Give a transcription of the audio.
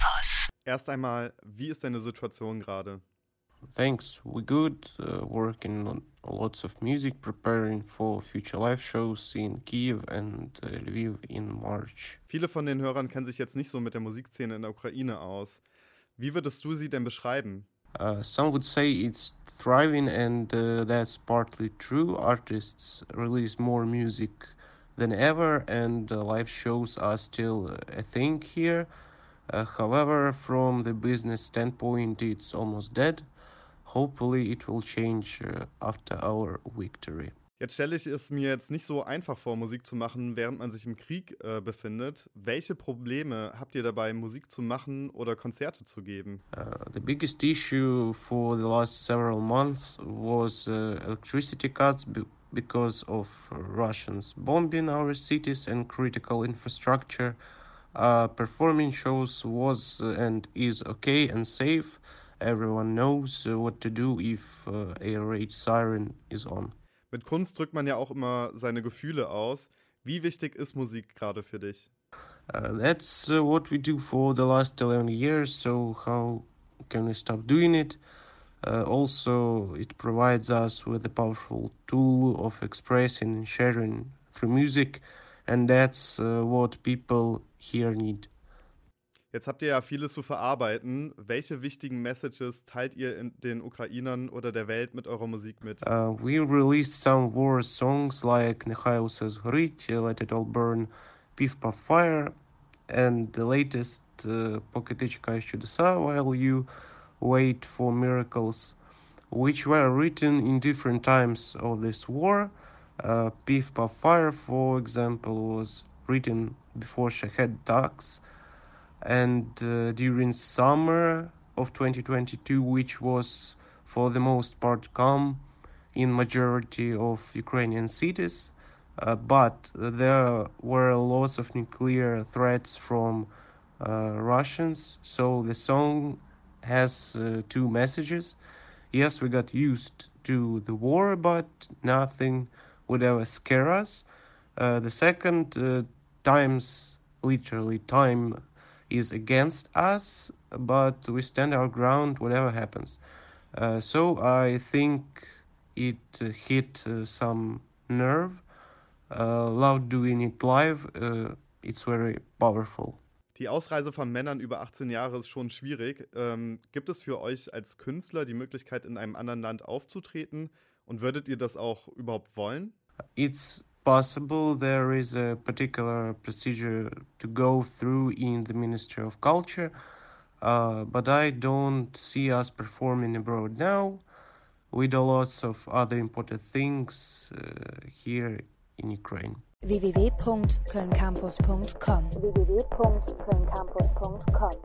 Campus. Erst einmal, wie ist deine Situation gerade? Thanks, we good. Uh, working on lots of music, preparing for future live shows in Kiev and uh, Lviv in March. Viele von den Hörern kennen sich jetzt nicht so mit der Musikszene in der Ukraine aus. Wie würdest du sie denn beschreiben? Uh, some would say it's thriving, and uh, that's partly true. Artists release more music than ever, and uh, live shows are still a thing here. Uh, however, from the business standpoint, it's almost dead. Hopefully, it will change uh, after our victory. Jetzt stelle ich es mir jetzt nicht so einfach vor, Musik zu machen, während man sich im Krieg äh, befindet. Welche Probleme habt ihr dabei, Musik zu machen oder Konzerte zu geben? Uh, the biggest issue for the last several months was uh, electricity cuts be- because of Russians bombing our cities and critical infrastructure. Uh, performing shows was and is okay and safe. Everyone knows uh, what to do if uh, a raid siren is on. Mit Kunst drückt man ja auch immer seine Gefühle aus. Wie wichtig ist Musik gerade für dich? Uh, that's uh, what we do for the last 11 years, so how can we stop doing it? Uh, also, it provides us with a powerful tool of expressing and sharing through music, and that's uh, what people here need. Jetzt habt ihr ja vieles zu verarbeiten. Welche wichtigen Messages teilt ihr in den Ukrainern oder der Welt mit eurer Musik mit? Uh, we released some war songs like Nehail says Горить, Let It All Burn, Пив Puff Fire, and the latest uh, Покатичка Чудеса While You Wait for Miracles, which were written in different times of this war. Uh, Pif Puff Fire, for example, was written before Shahed attacks and uh, during summer of 2022, which was for the most part calm in majority of Ukrainian cities. Uh, but there were lots of nuclear threats from uh, Russians, so the song has uh, two messages. Yes, we got used to the war, but nothing would ever scare us. Uh, the second, uh, times, literally, time is against us, but we stand our ground whatever happens. Uh, so I think it uh, hit uh, some nerve. Uh, love doing it live. Uh, it's very powerful. Die Ausreise von Männern über 18 Jahre ist schon schwierig. Ähm, gibt es für euch als Künstler die Möglichkeit, in einem anderen Land aufzutreten? Und würdet ihr das auch überhaupt wollen? It's possible there is a particular procedure to go through in the Ministry of Culture, uh, but I don't see us performing abroad now. We do lots of other important things uh, here in Ukraine. www.kölncampus.com www.kölncampus.com